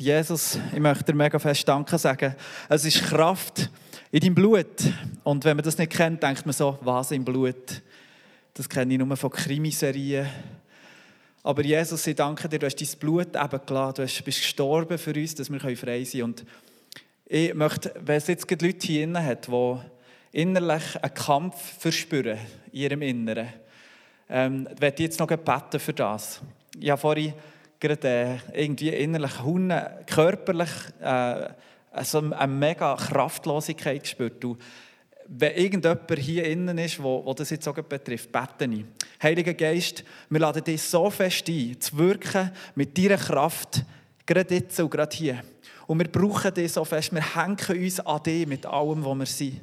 Jesus, ich möchte dir mega fest Danke sagen. Es ist Kraft in deinem Blut. Und wenn man das nicht kennt, denkt man so, was im Blut? Das kenne ich nur von Krimiserien. Aber Jesus, ich danke dir, du hast dein Blut eben gelassen. Du bist gestorben für uns, dass wir frei sein können. Und ich möchte, wenn es jetzt Leute hier drin hat, die innerlich einen Kampf verspüren in ihrem Inneren, ähm, werde ich jetzt noch beten für das. Ich vorhin gerade äh, irgendwie innerlich Hunde, körperlich äh, also eine mega Kraftlosigkeit gespürt. Du, wenn irgendjemand hier innen ist, wo, wo das jetzt auch betrifft, bete ich. Heiliger Geist, wir laden dich so fest ein, zu wirken mit deiner Kraft, gerade jetzt und gerade hier. Und wir brauchen dich so fest, wir hängen uns an dich mit allem, was wir sind.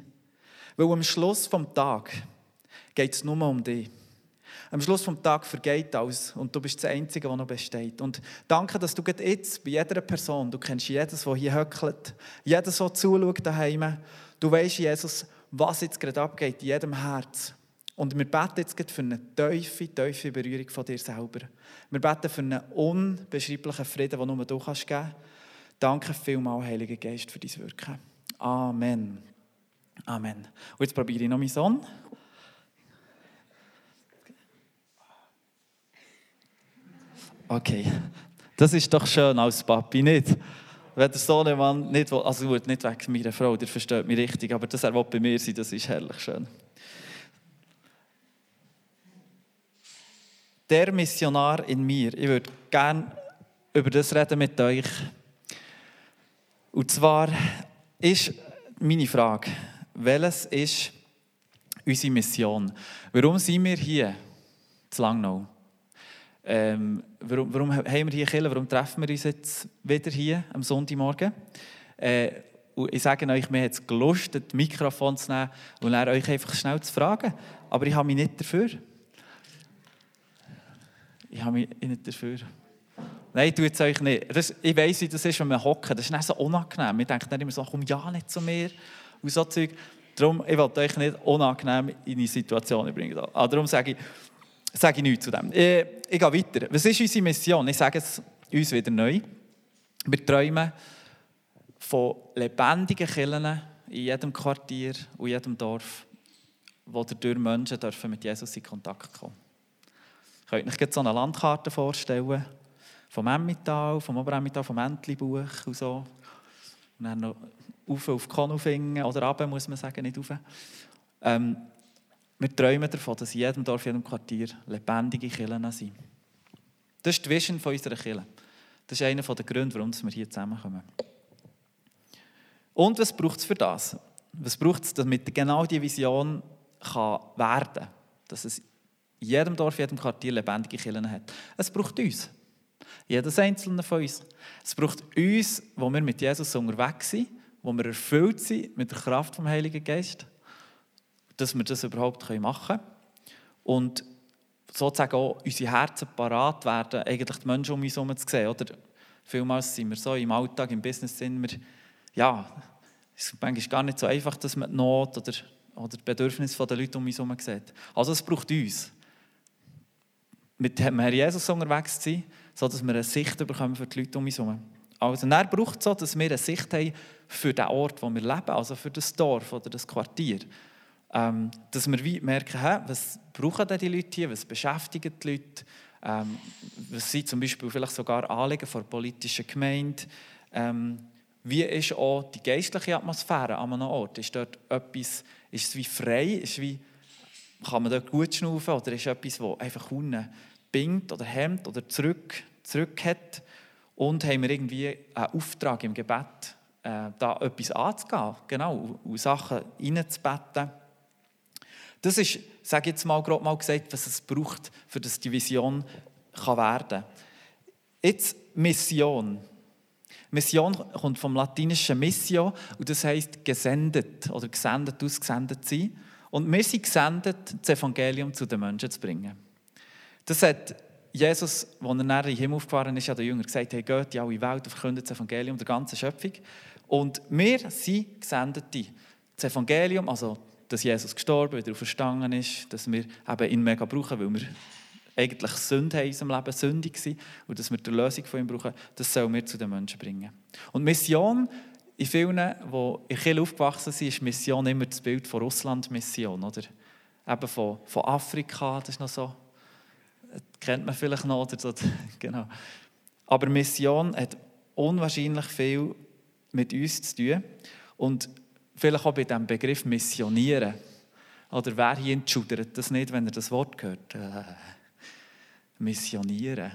Weil am Schluss des Tages geht es nur um dich. Am Schluss des Tages vergeht alles und du bist das Einzige, was noch besteht. Und danke, dass du jetzt bei jeder Person, du kennst jedes, der hier höckelt, jedes, der zuschaut daheim, du weißt, Jesus, was jetzt gerade abgeht in jedem Herz. Und wir beten jetzt für eine tiefe, tiefe Berührung von dir selber. Wir beten für einen unbeschreiblichen Frieden, den nur du kannst geben kannst. Danke vielmals, Heiliger Geist, für dein Wirken. Amen. Amen. Und jetzt probiere ich noch meinen Sohn. Okay, das ist doch schön als Papi, nicht? Wenn der Sohnemann nicht will, also gut, nicht wegen meiner Frau, der versteht mich richtig, aber dass er bei mir sein das ist herrlich schön. Der Missionar in mir, ich würde gerne über das reden mit euch. Und zwar ist meine Frage, welches ist unsere Mission? Warum sind wir hier zu Langnau? Ähm, warum, warum, haben wir hier Kirche? Warum treffen wir uns jetzt wieder hier am Sonntagmorgen? Äh, ich sage euch, mir hat es gelustet, das Mikrofon zu nehmen und euch einfach schnell zu fragen. Aber ich habe mich nicht dafür. Ich habe mich nicht dafür. Nein, tut es euch nicht. Das, ich weiss, wie das ist, wenn wir hocken. Das ist nicht so unangenehm. Wir denken dann immer so, komm ja nicht zu mir. Und so. Darum, ich wollte euch nicht unangenehm in eine Situation bringen. Aber darum sage ich, sage ich nichts zu dem. Ich, äh, ich gehe weiter. Was ist unsere Mission? Ich sage es uns wieder neu. Wir träumen von lebendigen Kirchen in jedem Quartier und jedem Dorf, wo durch Menschen dürfen mit Jesus in Kontakt kommen Könnt ihr euch so eine Landkarte vorstellen? Vom Emmental, vom Oberemmental, vom Entlebuch und so. Und dann noch auf auf Konufingen oder runter, muss man sagen, nicht rauf. Ähm, wir träumen davon, dass in jedem Dorf, in jedem Quartier lebendige Kirchen sind. Das ist die Vision unserer Kirche. Das ist einer der Gründe, warum wir hier zusammenkommen. Und was braucht es für das? Was braucht es, damit genau diese Vision kann werden kann? Dass es in jedem Dorf, in jedem Quartier lebendige Kirchen hat. Es braucht uns. Jedes einzelne von uns. Es braucht uns, wo wir mit Jesus unterwegs sind, wo wir erfüllt sind mit der Kraft vom Heiligen Geist dass wir das überhaupt machen können. Und sozusagen auch unsere Herzen parat werden, eigentlich die Menschen um uns herum zu sehen. Oder vielmals sind wir so im Alltag, im Business sind wir, ja, es ist manchmal gar nicht so einfach, dass man die Not oder, oder die Bedürfnisse der Leute um uns herum sieht. Also es braucht uns. Mit dem Herrn Jesus unterwegs zu sein, sodass wir eine Sicht bekommen für die Leute um uns herum. Also er braucht so, dass wir eine Sicht haben für den Ort, wo wir leben, also für das Dorf oder das Quartier. Ähm, dass wir wie merken, hä, was brauchen denn die Leute hier, was beschäftigen die Leute, ähm, was sind zum Beispiel vielleicht sogar Anliegen von politischen Gemeinde, ähm, wie ist auch die geistliche Atmosphäre an einem Ort, ist dort etwas, ist es wie frei, ist wie, kann man dort gut schnaufen? Oder ist etwas, das einfach unten bingt oder hemmt oder zurück, zurück hat? Und haben wir irgendwie einen Auftrag im Gebet, äh, da etwas anzugehen, genau, und Sachen reinzubeten, das ist, sage ich jetzt mal grob mal gesagt, was es braucht, für das die Vision werden kann. Jetzt Mission. Mission kommt vom latinischen Missio und das heißt gesendet oder gesendet, ausgesendet sein. Und wir sind gesendet, das Evangelium zu den Menschen zu bringen. Das hat Jesus, als er nachher in den Himmel aufgefahren ist, an den Jüngern gesagt, hey, geht in alle Welt und verkündet das Evangelium der ganzen Schöpfung. Und wir sind Gesendete. Das Evangelium, also dass Jesus gestorben, wieder verstanden ist, dass wir eben ihn mega brauchen, weil wir eigentlich Sünde in unserem Leben, sündig gewesen, und dass wir die Lösung von ihm brauchen, das sollen wir zu den Menschen bringen. Und Mission, in vielen, die in Kiel aufgewachsen sind, ist Mission immer das Bild von Russland-Mission, oder? Eben von, von Afrika, das ist noch so, das kennt man vielleicht noch, oder so, genau. Aber Mission hat unwahrscheinlich viel mit uns zu tun und vielleicht auch bei diesem Begriff Missionieren. Oder wer hier entschudert das nicht, wenn er das Wort hört? Äh, missionieren.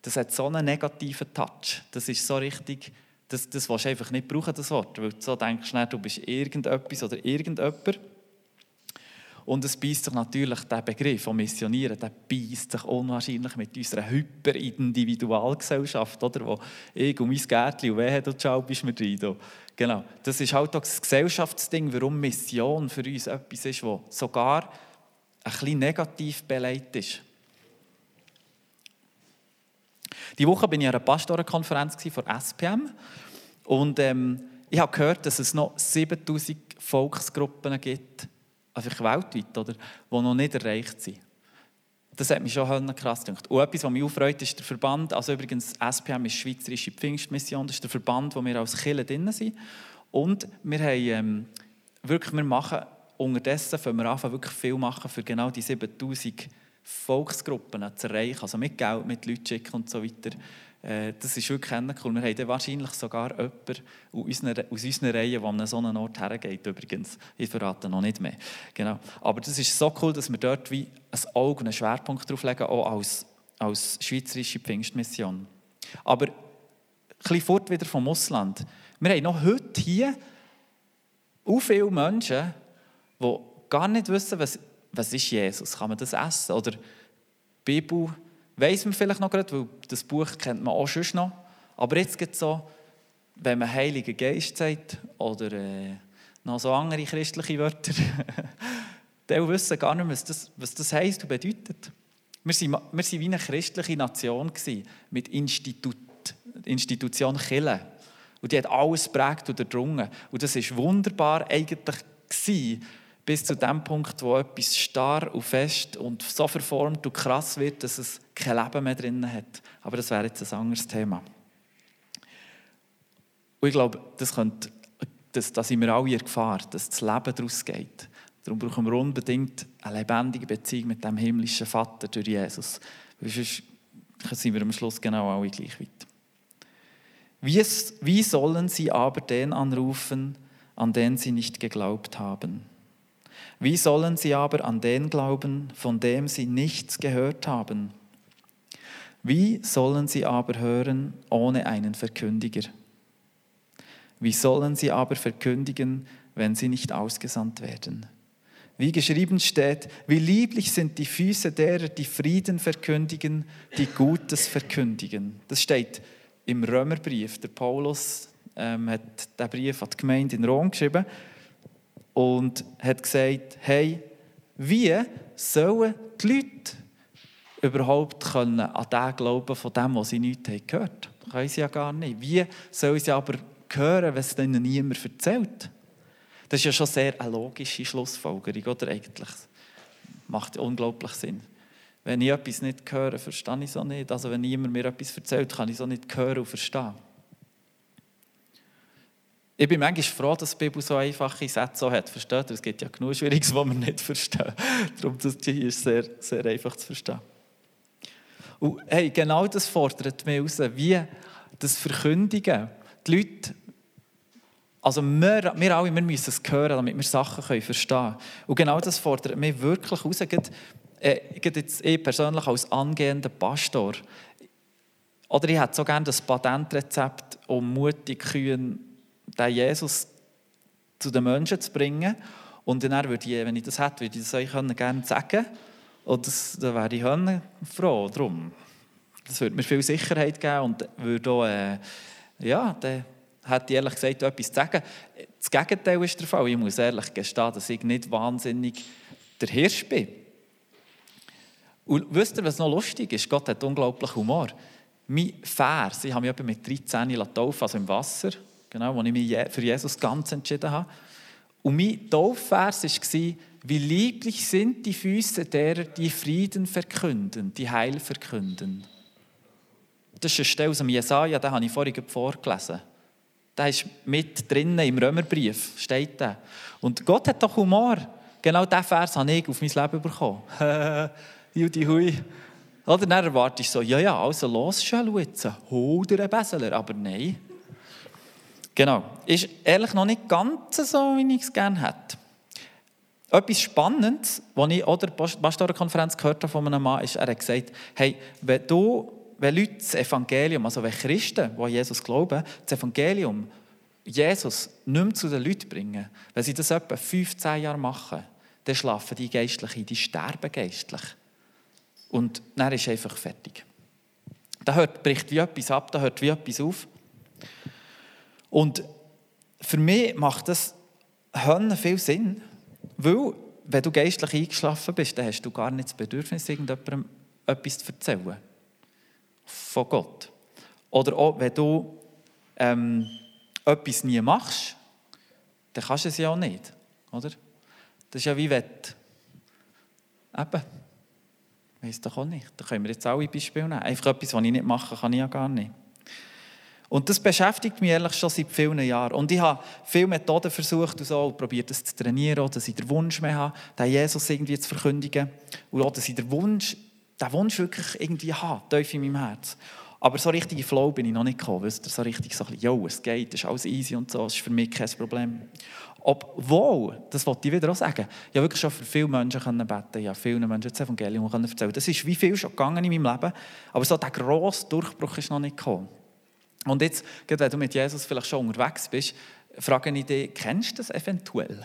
Das hat so einen negativen Touch. Das ist so richtig, das, das willst du einfach nicht brauchen, das Wort. Weil du so denkst, du bist irgendetwas oder irgendjemand. Und es beißt sich natürlich, der Begriff von Missionieren, der beißt sich unwahrscheinlich mit unserer Hyperindividualgesellschaft, oder? Wo ich und mein Gärtchen und wehe, du ciao, bist mir drin. Genau. Das ist halt auch das Gesellschaftsding, warum Mission für uns etwas ist, das sogar ein bisschen negativ beleidigt ist. Die Woche bin ich an einer Pastorenkonferenz von SPM und ähm, ich habe gehört, dass es noch 7000 Volksgruppen gibt, einfach weltweit, oder, die noch nicht erreicht sind. Das hat mich schon krass gedacht. Und etwas, was mich aufreut, ist der Verband, also übrigens SPM ist Schweizerische Pfingstmission, das ist der Verband, wo wir als Kirche drin sind. Und wir haben ähm, wirklich, wir machen, unterdessen fangen wir an, wirklich viel machen für genau die 7000 Volksgruppen zu erreichen, also mit Geld, mit Leuten schicken und so weiter. Äh, das ist wirklich cool. Wir haben wahrscheinlich sogar jemanden aus unseren Reihen, der an so einen Ort hergeht, übrigens. Ich verrate noch nicht mehr. Genau. Aber das ist so cool, dass wir dort wie ein Auge und einen Schwerpunkt drauf legen, auch als, als schweizerische Pfingstmission. Aber ein bisschen fort wieder vom Ausland. Wir haben noch heute hier auch viele Menschen, die gar nicht wissen, was, was ist Jesus? Kann man das essen? Oder Bibel weiß man vielleicht noch gerade, weil das Buch kennt man auch schon noch. Aber jetzt geht es so, wenn man Heiliger Geist sagt oder äh, noch so andere christliche Wörter, die wissen gar nicht, was das, was das heisst und bedeutet. Wir waren wie eine christliche Nation gewesen, mit Institut, Institution Kirche. Und die hat alles prägt und erdrungen. Und das war wunderbar eigentlich gewesen, bis zu dem Punkt, wo etwas starr und fest und so verformt und krass wird, dass es kein Leben mehr drin hat. Aber das wäre jetzt ein anderes Thema. Und ich glaube, das könnte, das, da sind wir alle in Gefahr, dass das Leben daraus geht. Darum brauchen wir unbedingt eine lebendige Beziehung mit dem himmlischen Vater durch Jesus. Weil sonst sind wir am Schluss genau alle gleich weit. Wie, wie sollen sie aber den anrufen, an den sie nicht geglaubt haben? Wie sollen sie aber an den glauben, von dem sie nichts gehört haben? Wie sollen sie aber hören ohne einen Verkündiger? Wie sollen sie aber verkündigen, wenn sie nicht ausgesandt werden? Wie geschrieben steht, wie lieblich sind die Füße derer, die Frieden verkündigen, die Gutes verkündigen. Das steht im Römerbrief. Der Paulus ähm, hat den Brief an die Gemeinde in Rom geschrieben und hat gesagt, hey, wie sollen die Leute überhaupt können an den glauben von dem, was sie nicht gehört haben? Das können sie ja gar nicht. Wie sollen sie aber hören, wenn es ihnen niemand erzählt? Das ist ja schon sehr eine logische Schlussfolgerung, oder eigentlich? Macht unglaublich Sinn. Wenn ich etwas nicht höre, verstehe ich es auch nicht. Also wenn niemand mir etwas erzählt, kann ich es auch nicht hören und verstehen. Ich bin manchmal froh, dass die Bibel so einfache Sätze hat. Versteht ihr? Es gibt ja genug Schwieriges, was wir nicht verstehen. Darum ist hier ist sehr, sehr einfach zu verstehen. Und hey, genau das fordert mich heraus, wie das Verkündigen. Die Leute, also wir, wir alle, wir müssen es hören, damit wir Sachen können verstehen können. Und genau das fordert mich wirklich heraus. Gerade, äh, jetzt ich persönlich als angehender Pastor. Oder ich hätte so gerne das Patentrezept, um mutig, kühn den Jesus zu den Menschen zu bringen. Und dann würde ich, wenn ich das hätte, würde ich das euch gerne sagen Und das, dann wäre ich froh drum. Das würde mir viel Sicherheit geben und würde auch, äh, ja, dann hätte ich ehrlich gesagt etwas zu sagen. Das Gegenteil ist der Fall. Ich muss ehrlich gestehen, dass ich nicht wahnsinnig der Hirsch bin. Und wisst ihr, was noch lustig ist? Gott hat unglaublich Humor. Mein Vers, ich habe mich mit 13 taufen, also im Wasser, genau, als ich mich für Jesus ganz entschieden habe. Und mein Taufvers war, Wie lieblich sind die Füße derer, die Frieden verkünden, die Heil verkünden. Das ist eine Stelle aus dem Jesaja, den habe ich vorhin vorgelesen. Der ist mit drinnen im Römerbrief, steht da. Und Gott hat doch Humor. Genau diesen Vers habe ich auf mein Leben bekommen. Judi Hui. Oder dann erwartest du so, ja, ja, also los, jetzt, hol dir einen Beseler. Aber nein. Genau. Ist ehrlich noch nicht ganz so, wie ich es gerne hätte. Etwas Spannendes, was ich an der Pastorenkonferenz gehört habe von einem Mann, ist, er hat gesagt, hey, wenn du, wenn Leute das Evangelium, also wenn Christen, die an Jesus glauben, das Evangelium, Jesus nicht mehr zu den Leuten bringen, wenn sie das etwa 15 Jahre machen, dann schlafen die geistlich ein, die sterben geistlich. Und dann ist einfach fertig. Da bricht wie etwas ab, da hört wie etwas auf. Und für mich macht das viel Sinn, weil, wenn du geistlich eingeschlafen bist, dann hast du gar nicht das Bedürfnis, irgendjemandem etwas zu erzählen. Von Gott. Oder auch, wenn du ähm, etwas nie machst, dann kannst du es ja auch nicht. Oder? Das ist ja wie wenn Eben. Weiss doch auch nicht. Da können wir jetzt alle Beispiele nehmen. Einfach etwas, was ich nicht mache, kann ich ja gar nicht. Und das beschäftigt mich ehrlich schon seit vielen Jahren. Und ich habe viele Methoden versucht und so, und probiert das zu trainieren, dass ich den Wunsch mehr habe, den Jesus irgendwie zu verkündigen. Und auch, dass ich den Wunsch, den Wunsch wirklich irgendwie habe, tief in meinem Herz. Aber so richtig in Flow bin ich noch nicht gekommen. Ihr, so richtig so jo, es geht, es ist alles easy und so, das ist für mich kein Problem. Obwohl, das wollte ich wieder auch sagen, ich habe wirklich schon für viele Menschen beten ich habe vielen Menschen das Evangelium erzählen Das ist wie viel schon gegangen in meinem Leben, aber so der grosse Durchbruch ist noch nicht gekommen. Und jetzt, wenn du mit Jesus vielleicht schon unterwegs bist, frage ich dich, kennst du das eventuell?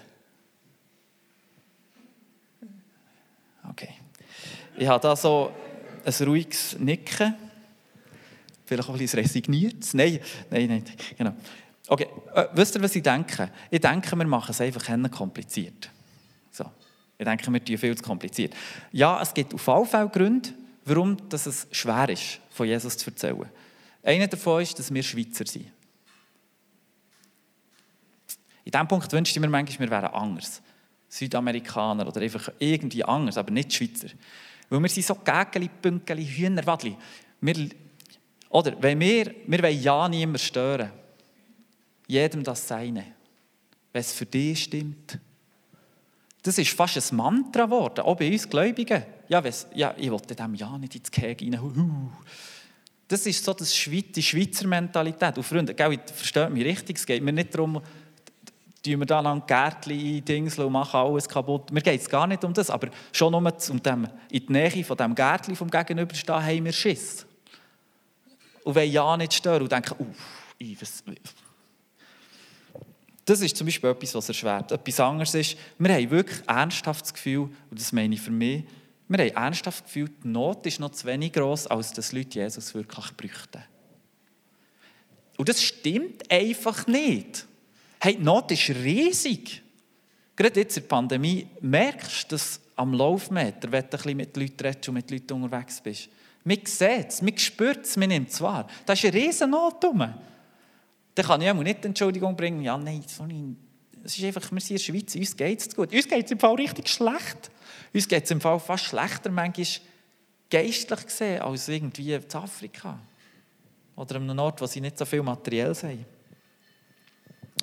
Okay. Ich habe da so ein ruhiges Nicken. Vielleicht auch ein bisschen resigniert. Nein, nein, nein. Genau. Okay, äh, wisst ihr, was ich denke? Ich denke, wir machen es einfach kompliziert. So. Ich denke, wir tun viel zu kompliziert. Ja, es gibt auf alle Fälle Gründe, warum es schwer ist, von Jesus zu erzählen. Einer davon ist, dass wir Schweizer sind. In diesem Punkt wünschte ich mir manchmal, wir wären anders. Südamerikaner oder einfach irgendwie anders, aber nicht Schweizer. Weil wir sind so Gägeli, Pünkteli, Hühnerwadli. Wir, oder wenn wir, wir wollen ja niemand stören. Jedem das Seine. Wenn es für dich stimmt. Das ist fast ein Mantra geworden, auch bei uns Gläubigen. Ja, ja ich wollte dem ja nicht ins Käge rein. Das ist so das die Schweizer Mentalität. Und Freunde, gell, versteht mich richtig, es geht mir nicht darum, tun wir da lang Gärtchen Dingsel und machen alles kaputt. Mir geht es gar nicht um das, aber schon um dem, in die Nähe von dem Gärtchen vom Gegenüberstehen haben wir Schiss. Und wenn ja nicht stören und denken, uff, was... Das ist zum Beispiel etwas, was erschwert. Etwas anderes ist, wir haben wirklich ernsthaft das Gefühl, und das meine ich für mich, wir haben ernsthaft gefühlt, die Not ist noch zu wenig groß, als dass Leute Jesus wirklich bräuchten. Und das stimmt einfach nicht. Hey, die Not ist riesig. Gerade jetzt in der Pandemie merkst du das am Laufmeter, wenn du ein bisschen mit Leuten redest und mit Leuten unterwegs bist. Man sieht es, man spürt es, man nimmt es wahr. Da ist eine riesen Not rum. Dann kann ich auch nicht Entschuldigung bringen, ja, nein, sorry, es ist einfach, wir sind in der Schweiz, uns geht es gut. Uns geht es im Fall richtig schlecht. Uns geht es im Fall fast schlechter, manchmal geistlich gesehen, als irgendwie in Afrika. Oder an einem Ort, wo sie nicht so viel materiell haben.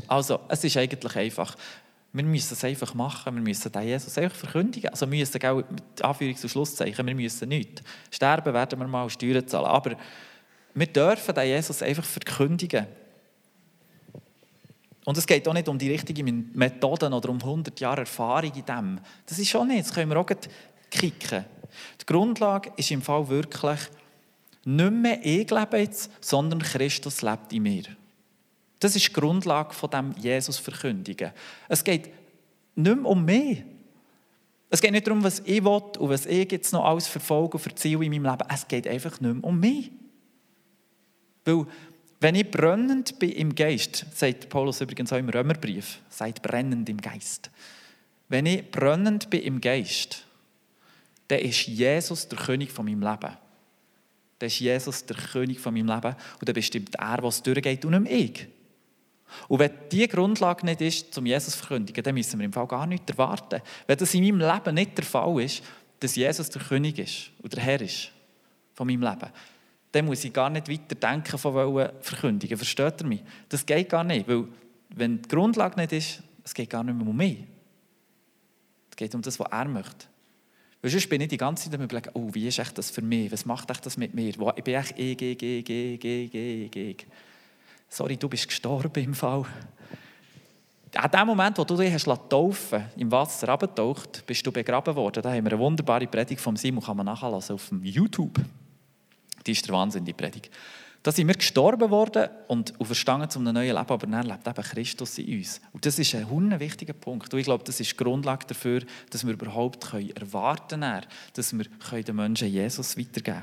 Also, es ist eigentlich einfach. Wir müssen es einfach machen. Wir müssen den Jesus einfach verkündigen. Also, wir müssen auch mit Anführungs- und Schlusszeichen, wir müssen nichts. Sterben werden wir mal, Steuern zahlen. Aber wir dürfen den Jesus einfach verkündigen. Und es geht auch nicht um die richtigen Methoden oder um 100 Jahre Erfahrung in dem. Das ist schon nicht, das können wir auch kicken. Die Grundlage ist im Fall wirklich, nicht mehr ich lebe jetzt, sondern Christus lebt in mir. Das ist die Grundlage von dem Jesus verkündigen. Es geht nicht mehr um mich. Es geht nicht darum, was ich will und was ich jetzt noch alles verfolge und verziehe in meinem Leben. Es geht einfach nicht mehr um mich. Weil wenn ich brennend bin im Geist, sagt Paulus übrigens auch im Römerbrief, seid brennend im Geist. Wenn ich brennend bin im Geist, dann ist Jesus der König von meinem Leben. Dann ist Jesus der König von meinem Leben und dann bestimmt er, was durchgeht und nicht ich. Und wenn diese Grundlage nicht ist, zum Jesus zu verkündigen, dann müssen wir im Fall gar nichts erwarten. Wenn das in meinem Leben nicht der Fall ist, dass Jesus der König ist und der Herr ist von meinem Leben, dann muss ich gar nicht weiter denken von wollen verkündigen. Versteht ihr mich? Das geht gar nicht, weil wenn die Grundlage nicht ist, es geht gar nicht mehr um mich. Es geht um das, was er möchte. Weil sonst bin ich die ganze Zeit am überlegen, oh, wie ist echt das für mich? Was macht echt das mit mir? Ich bin echt g, g, g, g, g, g. Sorry, du bist gestorben im Fall. An dem Moment, wo du dich hast taufen im Wasser abgetaucht, bist du begraben worden. Da haben wir eine wunderbare Predigt vom Simon, kann man nachlesen auf YouTube. Die ist der Wahnsinn, die Predigt. Da sind wir gestorben worden und verstanden zu einem neuen Leben, aber dann lebt eben Christus in uns. Und das ist ein wichtiger Punkt. Und ich glaube, das ist die Grundlage dafür, dass wir überhaupt erwarten können, dass wir den Menschen Jesus weitergeben können.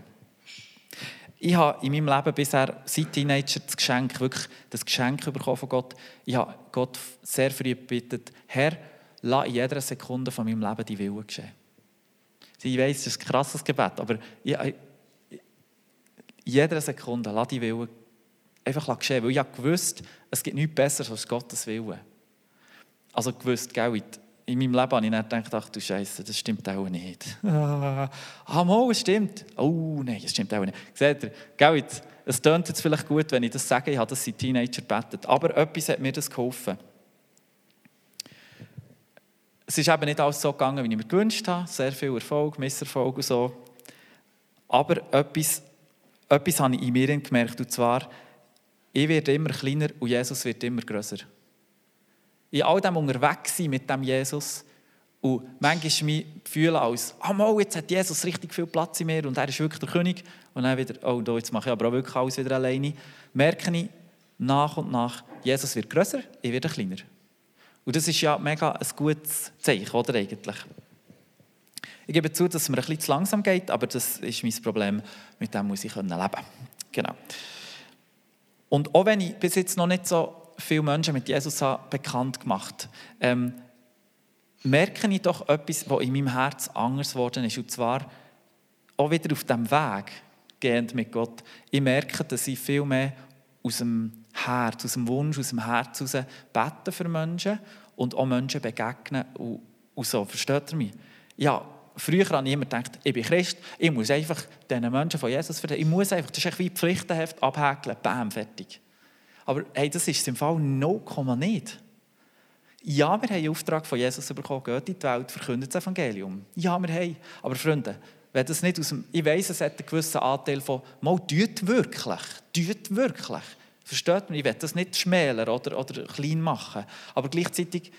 Ich habe in meinem Leben bisher, seit Teenager, das Geschenk, wirklich das Geschenk bekommen von Gott. Ich habe Gott sehr früh gebeten, Herr, lass in jeder Sekunde von meinem Leben die Wille geschehen. Ich weiß, das ist ein krasses Gebet, aber ich, jeder Sekunde, lass die Wille einfach geschehen. Weil ich gewusst, es gibt nichts Besseres als Gottes Wille. Also gewusst, gell, in meinem Leben habe ich dann gedacht, ach du Scheiße, das stimmt auch nicht. ah, mal, es stimmt. Oh nein, es stimmt auch nicht. Seht ihr, gell, es tönt jetzt vielleicht gut, wenn ich das sage, ich habe das seit Teenager gebetet, aber etwas hat mir das geholfen. Es ist eben nicht alles so gegangen, wie ich mir gewünscht habe. Sehr viel Erfolg, Misserfolg und so. Aber etwas etwas habe ich in mir gemerkt, und zwar, ich werde immer kleiner und Jesus wird immer größer. In all dem unterwegs sein mit dem Jesus und manchmal mich fühlen als, oh, jetzt hat Jesus richtig viel Platz in mir und er ist wirklich der König. Und dann wieder, oh, da, jetzt mache ich aber auch wirklich alles wieder alleine. Merke ich nach und nach, Jesus wird größer, ich werde kleiner. Und das ist ja mega ein gutes Zeichen, oder eigentlich? Ich gebe zu, dass es mir ein bisschen zu langsam geht, aber das ist mein Problem. Mit dem muss ich leben können. Genau. Und auch wenn ich bis jetzt noch nicht so viele Menschen mit Jesus habe bekannt gemacht ähm, merke ich doch etwas, was in meinem Herz anders geworden ist. Und zwar auch wieder auf dem Weg gehend mit Gott. Ich merke, dass ich viel mehr aus dem Herz, aus dem Wunsch, aus dem Herz heraus bete für Menschen und auch Menschen begegnen und, und so. Versteht ihr mich? Ja, früher habe ich immer gedacht, ich bin Christ, ich muss einfach diesen Menschen von Jesus erzählen. Ich muss einfach, das ist wie Pflichtenheft abhäkeln, bam, fertig. Aber hey, das ist im Fall 0, nicht. Ja, wir haben einen Auftrag von Jesus bekommen, geht in die Welt, verkündet das Evangelium. Ja, wir haben. Aber Freunde, wenn das nicht aus dem, ich weiss, es hat einen gewissen Anteil von, mal, tut wirklich, tut wirklich. Versteht man? Ich will das nicht schmäler oder, oder klein machen. Aber gleichzeitig,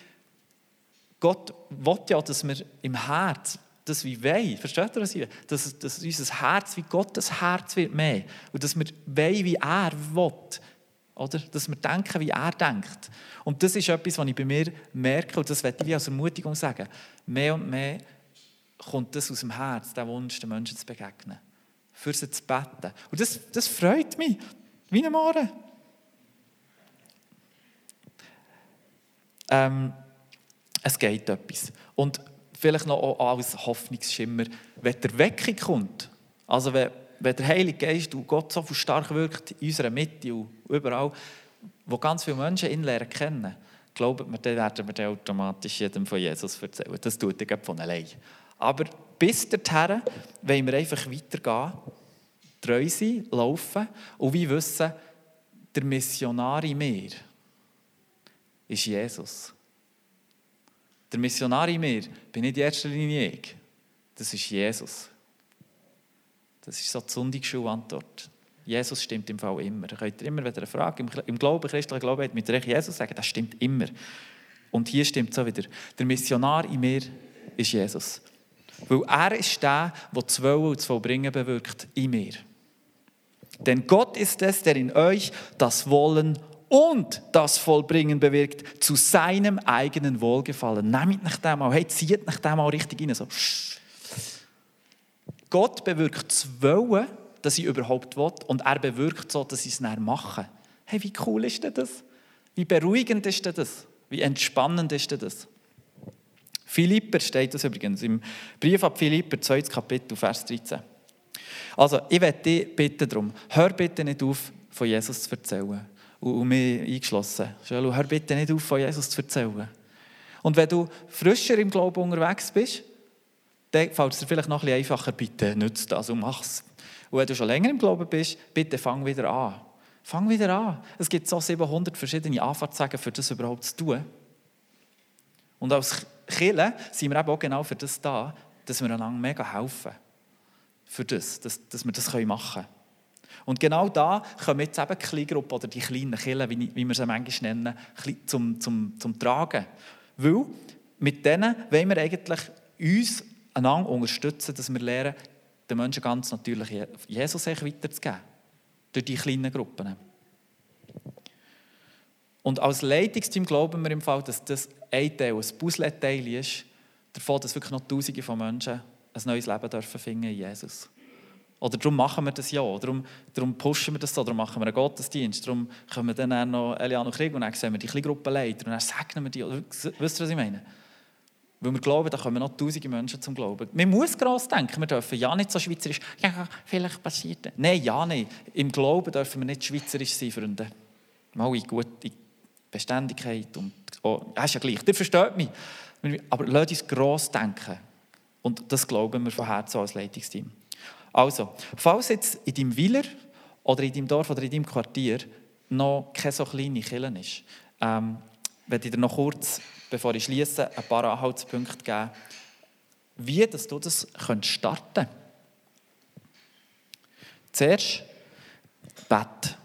Gott will ja, dass wir im Herz das wie wollen. Versteht ihr das hier? Dass, dass unser Herz wie Gottes Herz wird mehr. Und dass wir wollen, wie er will. Oder? Dass wir denken, wie er denkt. Und das ist etwas, was ich bei mir merke, und das werde ich als Ermutigung sagen. Mehr und mehr kommt das aus dem Herz, der Wunsch, den Menschen zu begegnen. Für sie zu beten. Und das, das freut mich. Wie ein Morgen. Ähm, es geht etwas. Und vielleicht noch als Hoffnungsschimmer, wenn der Weckung kommt, also wenn, wenn der Heilige Geist und Gott so stark wirkt in unserer Mitte und überall, wo ganz viele Menschen ihn lernen kennen, glaubt mir, dann werden wir automatisch jedem von Jesus erzählen. Das tut er von allein. Aber bis dahin wollen wir einfach weitergehen, treu sein, laufen und wie wissen, der Missionar in mir ist Jesus. Der Missionar in mir bin nicht in erster Linie ich. Das ist Jesus. Das ist so die Sonntagsschule-Antwort. Jesus stimmt im Fall immer. Ihr könnt immer wieder eine Frage im Glauben, christlichen Glauben, mit recht Jesus sagen, das stimmt immer. Und hier stimmt es auch wieder. Der Missionar in mir ist Jesus. Weil er ist der, der das Wollen und das Vollbringen bewirkt in mir. Denn Gott ist es, der in euch das Wollen und das Vollbringen bewirkt zu seinem eigenen Wohlgefallen. Nehmt nicht dem mal, hey, zieht nicht dem mal richtig rein. So. Gott bewirkt das Wollen, dass ich überhaupt will, und er bewirkt so, dass ich es dann mache. Hey, wie cool ist denn das? Wie beruhigend ist denn das? Wie entspannend ist denn das? Philipper steht das übrigens im Brief ab Philipper, 2. Kapitel, Vers 13. Also, ich werde dich bitten darum, hör bitte nicht auf, von Jesus zu erzählen. Und, mich eingeschlossen. Schau, hör bitte nicht auf, von Jesus zu erzählen. Und wenn du frischer im Glauben unterwegs bist, dann fällt es dir vielleicht noch ein bisschen einfacher, bitte nütze das und mach es. Und wenn du schon länger im Glauben bist, bitte fang wieder an. Fang wieder an. Es gibt so 700 verschiedene Anfahrtswege, für das überhaupt zu tun. Und als Kirche sind wir eben auch genau für das da, dass wir einander mega helfen. Für das, dass, dass wir das machen können. Und genau da kommen jetzt eben die Kleingruppe oder die kleinen wie, wie wir sie manchmal nennen, zum, zum, zum Tragen. Weil mit denen wollen wir eigentlich uns einander unterstützen, dass wir lernen, den Menschen ganz natürlich Jesus weiterzugeben. Durch die kleinen Gruppen. Und als Leitungsteam glauben wir im Fall, dass das ein Teil, ein Puzzleteil ist, davon, dass wirklich noch Tausende von Menschen ein neues Leben dürfen finden in Jesus. Oder darum machen wir das ja, darum, darum pushen wir das so, darum machen wir einen Gottesdienst, darum können wir dann noch Eliano Krieg und dann sehen wir die Gruppenleiter und dann segnen wir die. Wisst ihr, was ich meine? Weil wir glauben, da kommen noch tausende Menschen zum Glauben. Man muss gross denken, wir dürfen ja nicht so schweizerisch, ja, vielleicht passiert das. Nein, ja nicht. Im Glauben dürfen wir nicht schweizerisch sein, Freunde. Mal in gute Beständigkeit und, oh, das ist ja gleich, ihr versteht mich. Aber lasst uns gross denken. Und das glauben wir von Herzen als Leitungsteam. Also, falls jetzt in deinem Willer oder in deinem Dorf oder in deinem Quartier noch keine so kleine Kirche ist, ähm, werde ich dir noch kurz, bevor ich schließe, ein paar Anhaltspunkte geben, wie dass du das starten kannst. Zuerst Bett.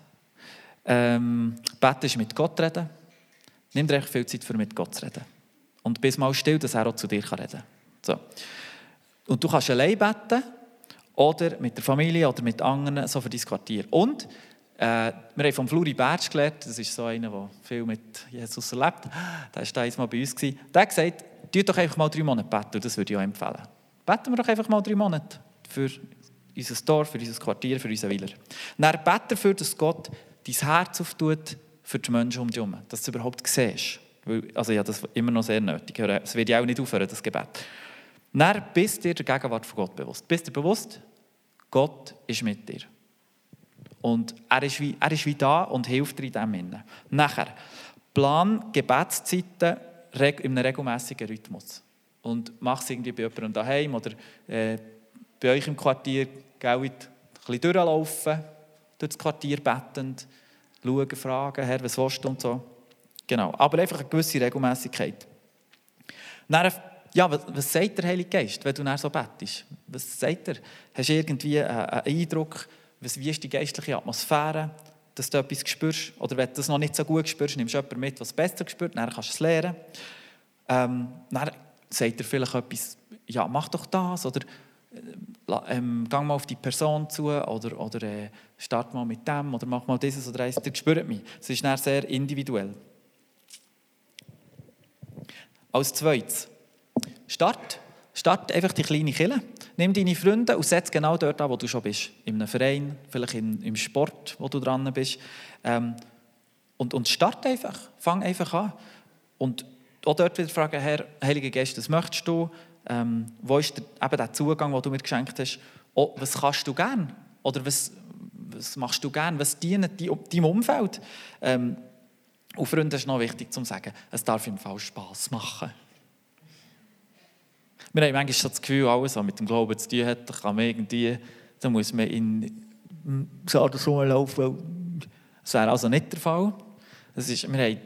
Ähm, Bett ist mit Gott reden. Nimm dir viel Zeit für mit Gott zu reden. Und bist mal still, dass er auch zu dir reden kann. So. Und du kannst allein beten oder mit der Familie oder mit anderen, so für dein Quartier. Und äh, wir haben von Fluri Bertsch gelernt, das ist so einer, der viel mit Jesus erlebt, der war da einmal bei uns, der hat gesagt, tut doch einfach mal drei Monate beten, das würde ich auch empfehlen. Beten wir doch einfach mal drei Monate für unser Dorf, für unser Quartier, für unseren Willer. Dann bete dafür, dass Gott dein Herz auftut für die Menschen um dich herum, dass du überhaupt siehst. Also ja, das ist immer noch sehr nötig. Es wird ja auch nicht aufhören, das Gebet. Dann bist du dir der Gegenwart von Gott bewusst. Bist du bewusst, Gott ist mit dir. Und er ist wie, er ist wie da und hilft dir in dem Sinne. Nachher, plan Gebetszeiten in einem regelmäßigen Rhythmus. Und mach es irgendwie bei jemandem daheim oder äh, bei euch im Quartier, gell, ein bisschen durchlaufen, durch das Quartier bettend, schauen, fragen, Herr, was willst du und so. Genau, aber einfach eine gewisse Regelmäßigkeit. Dann ja, was, was sagt der Heilige Geist, wenn du nach so bettest? Was sagt er? Hast du irgendwie einen Eindruck, was, wie ist die geistliche Atmosphäre, dass du etwas spürst? Oder wenn du das noch nicht so gut spürst, nimmst du jemanden mit, was besser spürt, dann kannst du es lernen. Ähm, dann sagt er vielleicht etwas, ja, mach doch das, oder äh, ähm, geh mal auf die Person zu, oder, oder äh, start mal mit dem, oder mach mal dieses oder eins. Der spürt mich. Es ist dann sehr individuell. Als zweites, Start. Start einfach die kleine Kille. Nimm deine Freunde und setz genau dort an, wo du schon bist. In einem Verein, vielleicht in, im Sport, wo du dran bist. Ähm, und, und start einfach. Fang einfach an. Und auch dort wieder fragen, Herr, Heilige Geist, was möchtest du? Ähm, wo ist der, eben der Zugang, den du mir geschenkt hast? Oh, was kannst du gern? Oder was, was machst du gern? Was dient deinem Umfeld? Ähm, und Freunde ist noch wichtig zu sagen, es darf im Fall Spass machen. Wir haben manchmal das Gefühl, alles, was mit dem Glauben zu tun hat, kann man irgendwie, da muss man in Sardes rumlaufen. Das wäre also nicht der Fall. Das ist, wir haben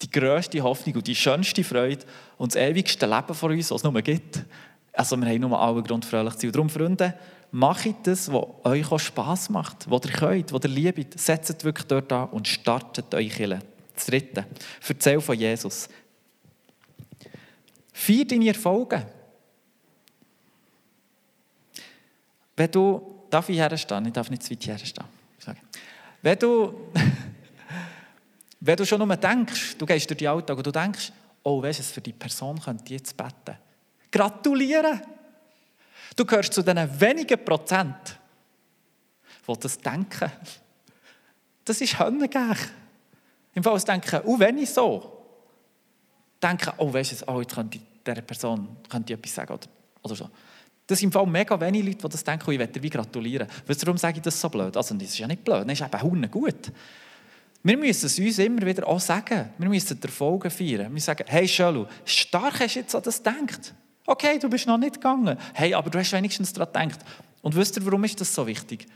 die grösste Hoffnung und die schönste Freude und das ewigste Leben vor uns, was es nur gibt. Also wir haben nur alle Grund fröhlich zu sein. Und darum, Freunde, macht das, was euch auch Spass macht, was ihr könnt, was ihr liebt. Setzt wirklich dort an und startet euch Kirche. Das Dritte, erzähl von Jesus. Feier deine Erfolge. Wenn du, darf ich herstehen? Ich darf nicht zu weit herstehen. Wenn du, wenn du schon nur denkst, du gehst durch die Alltag und du denkst, oh, weißt du, für die Person könnte ich jetzt beten. Gratulieren! Du gehörst zu den wenigen Prozent, die das denken. Das ist Hönnengech. Im Fall denken, oh, wenn ich so. Denken, oh, weißt du, oh, jetzt könnte ich dieser Person könnte ich etwas sagen oder, oder so. Das sind im Fall mega wenige Leute, die das denken, ich dir wie gratulieren. Warum sage ich das so blöd? Also, das ist ja nicht blöd, das ist eben gut. Wir müssen es uns immer wieder auch sagen. Wir müssen die Erfolge feiern. Wir sagen, hey Schölu, stark hast du jetzt an das gedacht. Okay, du bist noch nicht gegangen. Hey, aber du hast wenigstens daran gedacht. Und wisst ihr, warum ist das so wichtig?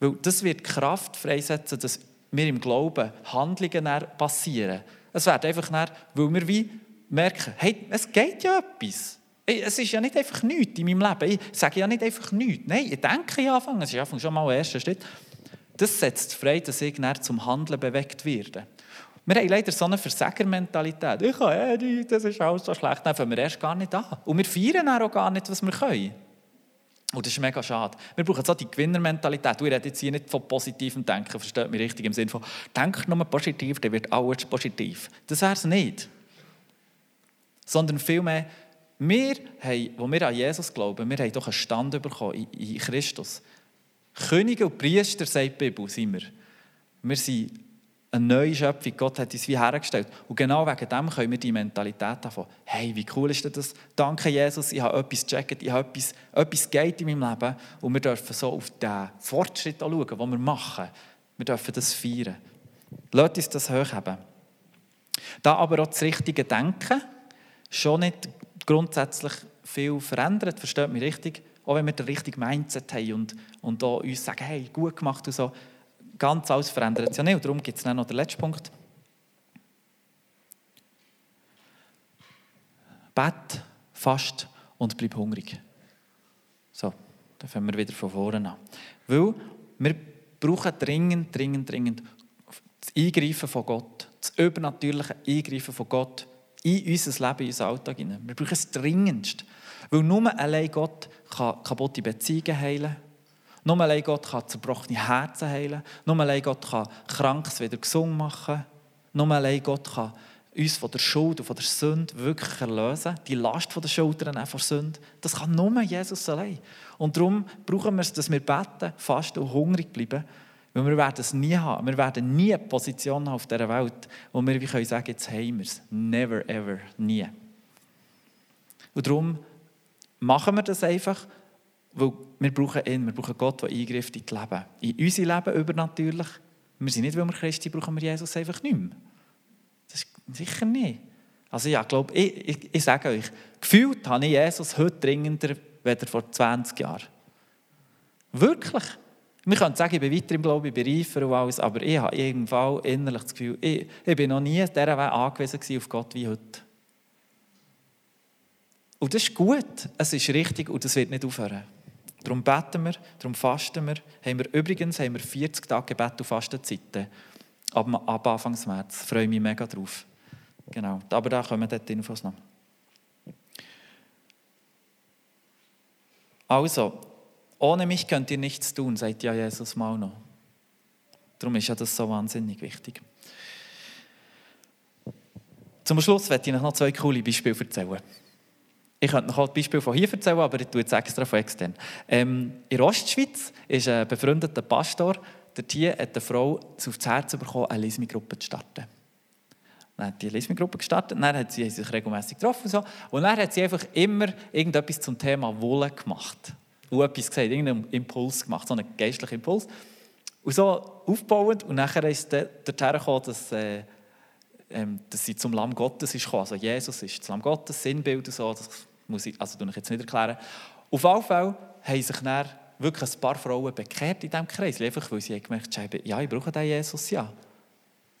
Weil das wird Kraft freisetzen, dass wir im Glauben Handlungen passieren. Es wird einfach dann, weil wir wie merken, hey, es geht ja etwas. Es ist ja nicht einfach nichts in meinem Leben. Ich sage ja nicht einfach nichts. Nein, ich denke ja anfangen. Es ist schon mal der erste Schritt. Das setzt frei, dass ich dann zum Handeln bewegt werde. Wir haben leider so eine Versagermentalität. Ich kann eh nicht, das ist alles so schlecht. Dann fangen wir erst gar nicht an. Und wir feiern auch gar nicht, was wir können. Und das ist mega schade. Wir brauchen so die Gewinnermentalität. Du redest jetzt hier nicht von positivem Denken, versteht mich richtig, im Sinne von, denk nur positiv, dann wird alles positiv. Das wäre es nicht. Sondern vielmehr, wir haben, wo wir an Jesus glauben, wir haben doch einen Stand bekommen in, Christus. Könige und Priester, sagt die Bibel, sind wir. Wir sind eine neue Schöpfung. Gott hat uns wie hergestellt. Und genau wegen dem können wir die Mentalität haben. Hey, wie cool ist das? Danke, Jesus, ich habe etwas gecheckt, ich habe etwas, etwas geht in meinem Leben. Und wir dürfen so auf den Fortschritt schauen, den wir machen. Wir dürfen das feiern. Lasst uns das hochheben. Da aber auch das richtige Denken schon nicht grundsätzlich viel verändert, versteht mich richtig, auch wenn wir den richtigen Mindset haben und, und auch uns sagen, hey, gut gemacht und so, ganz alles verändert es ja nicht. Und darum gibt es dann noch den letzten Punkt. Bett, fast und bleib hungrig. So, dann fangen wir wieder von vorne an. Weil wir brauchen dringend, dringend, dringend das Eingreifen von Gott, das übernatürliche Eingreifen von Gott in unser Leben, in unseren Alltag hinein. Wir brauchen es dringendst. Weil nur allein Gott kann kaputte Beziehungen heilen. Nur allein Gott kann zerbrochene Herzen heilen. Nur allein Gott kann Krankes wieder gesund machen. Nur allein Gott kann uns von der Schuld und von der Sünde wirklich erlösen. Die Last von der Schultern von der Sünde. Das kann nur Jesus allein. Und darum brauchen wir es, dass wir beten, fasten und hungrig bleiben weil wir werden es nie haben. Wir werden nie eine Position haben auf dieser Welt, wo wir wie können sagen, jetzt haben wir es. Never, ever, nie. Und darum machen wir das einfach, weil wir brauchen ihn, wir brauchen Gott, der eingreift in das Leben. In unser Leben übernatürlich. Wir sind nicht, weil wir Christi brauchen wir Jesus einfach nicht mehr. Das ist sicher nicht. Also ja, glaube, ich, ich, ich sage euch, gefühlt habe ich Jesus heute dringender als vor 20 Jahren. Wirklich. Wir können sagen, ich bin weiter im Glauben, ich bin reifer und alles, aber ich habe irgendwann innerlich das Gefühl, ich, ich bin noch nie dieser Weg angewiesen auf Gott wie heute. Und das ist gut, es ist richtig und das wird nicht aufhören. Darum beten wir, darum fasten wir. Haben wir übrigens haben wir 40 Tage Gebet und Fastenzeiten ab, ab Anfang März. Ich freue mich mega drauf. Genau, aber da kommen dort Infos noch. Also, ohne mich könnt ihr nichts tun, sagt ja Jesus mal noch. Darum ist ja das so wahnsinnig wichtig. Zum Schluss werde ich noch zwei coole Beispiele erzählen. Ich könnte noch ein Beispiel von hier erzählen, aber ich tue jetzt extra von extern. Ähm, in Ostschweiz ist ein befreundeter Pastor, der hier hat eine Frau aufs Herz bekommen, eine Lesmigruppe zu starten. Dann hat die Lesmigruppe gestartet, dann hat sie sich regelmäßig getroffen und, so. und dann hat sie einfach immer irgendetwas zum Thema Wolle gemacht etwas gesagt, irgendeinen Impuls gemacht, so einen geistlichen Impuls. Und so aufbauend. Und nachher ist es dorthin dass, äh, ähm, dass sie zum Lamm Gottes ist gekommen. Also Jesus ist das Lamm Gottes, Sinnbild und so. Das muss ich, also ich jetzt nicht erklären. Auf jeden Fall haben sich dann wirklich ein paar Frauen bekehrt in diesem Kreis. Einfach weil sie gemerkt haben, ja, ich brauche den Jesus, ja.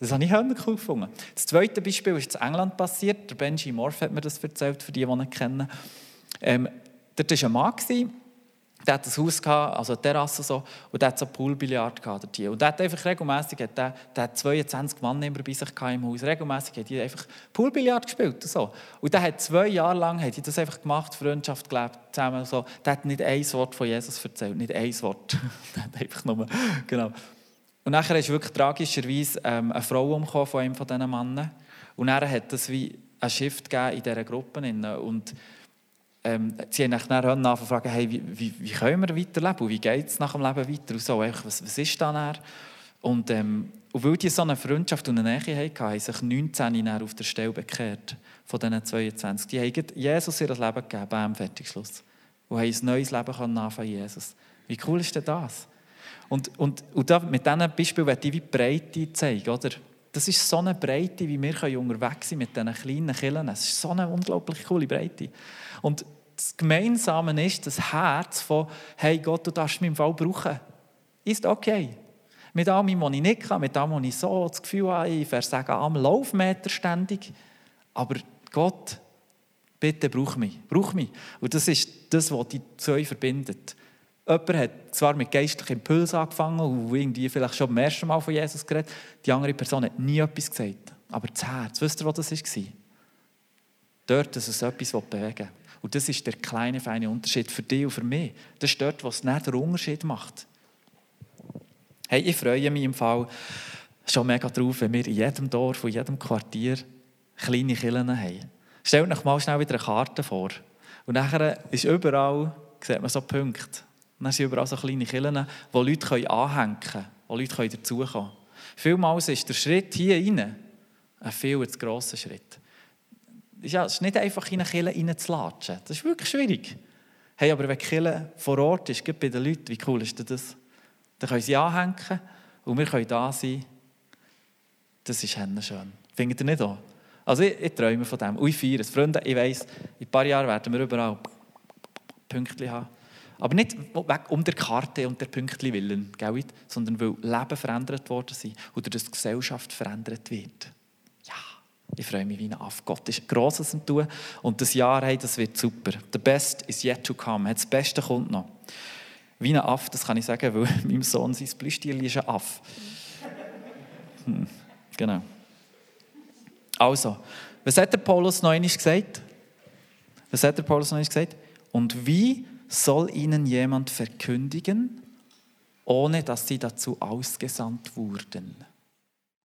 Das habe ich auch cool gefunden. Das zweite Beispiel ist in England passiert. Der Benji Morph hat mir das erzählt, für die, die ihn kennen. Ähm, dort war ein Mann, der hat ein Haus gehabt, also eine Terrasse so, und der hat so Poolbillard gehabt dort. Und der hat einfach regelmäßig, der, der hat 22 Mann bei sich im Haus, regelmäßig hat die einfach Poolbillard gespielt und so. Und der hat zwei Jahre lang hat das einfach gemacht, Freundschaft gelebt, zusammen so. Der hat nicht ein Wort von Jesus erzählt, nicht ein Wort. der hat einfach nur, genau. Und nachher ist wirklich tragischerweise ähm, eine Frau umgekommen von einem von diesen Männern. Und dann hat es wie ein Shift gegeben in dieser Gruppe. Und ähm, sie haben dann angefangen hey, wie, wie, wie, können wir weiterleben und wie geht es nach dem Leben weiter und so, was, was ist da dann? Und, ähm, und weil die so eine Freundschaft und eine Nähe hatten, haben sich 19 auf der Stelle bekehrt, von diesen 22. Die haben Jesus ihr Leben gegeben, beim Fertigschluss. Und haben ein neues Leben anfangen Jesus. Wie cool ist denn das? Und, und, und da, mit diesen Beispielen werde ich wie Breite zeigen, oder? Das ist so eine Breite, wie wir unterwegs sein mit diesen kleinen Killen. Es ist so eine unglaublich coole Breite. Und das Gemeinsame ist das Herz von, hey Gott, du darfst mich im Fall brauchen. Ist okay. Mit allem, was ich nicht kann, mit allem, was ich so das Gefühl habe, ich versage am Laufmeter ständig. Aber Gott, bitte brauch mich, brauch mich. Und das ist das, was die zwei verbindet. Jemand hat zwar mit geistlichem Impuls angefangen und irgendwie vielleicht schon beim ersten Mal von Jesus geredet, die andere Person hat nie etwas gesagt. Aber das Herz, wisst ihr, was das war? Dort, dass es etwas bewegen will. Und das ist der kleine, feine Unterschied für dich und für mich. Das ist dort, was nicht den Unterschied macht. Hey, ich freue mich im Fall schon mega drauf, wenn wir in jedem Dorf und jedem Quartier kleine Kirchen haben. Stellt euch mal schnell wieder eine Karte vor. Und nachher ist überall, sieht man so Punkte. Und dann sind überall so kleine Kirchen, wo Leute anhängen können, wo Leute dazukommen können. Vielmals ist der Schritt hier rein ein viel zu grosser Schritt. Es ist nicht einfach in eine Kirche reinzulatschen. Das ist wirklich schwierig. Hey, aber wenn die Kirche vor Ort ist, bei den Leuten, wie cool ist das? Dann können sie anhängen und wir können da sein. Das ist schön. Findet ihr nicht auch? Also ich, ich träume von dem. Und ich feiere es. Freunde, ich weiss, in ein paar Jahren werden wir überall Pünktchen haben. Aber nicht um der Karte und der Pünktchen willen, sondern weil Leben verändert worden sind oder dass die Gesellschaft verändert wird. Ja, ich freue mich wie ein Aff. Gott ist Grosses am Tun und das Jahr, hey, das wird super. The best is yet to come. Das Beste kommt noch. Wie ein Aff, das kann ich sagen, weil meinem Sohn sein Plüschtier ist ein Aff. Hm, genau. Also, was hat der Paulus noch gesagt? Was hat der Paulus noch gesagt? Und wie soll ihnen jemand verkündigen, ohne dass sie dazu ausgesandt wurden?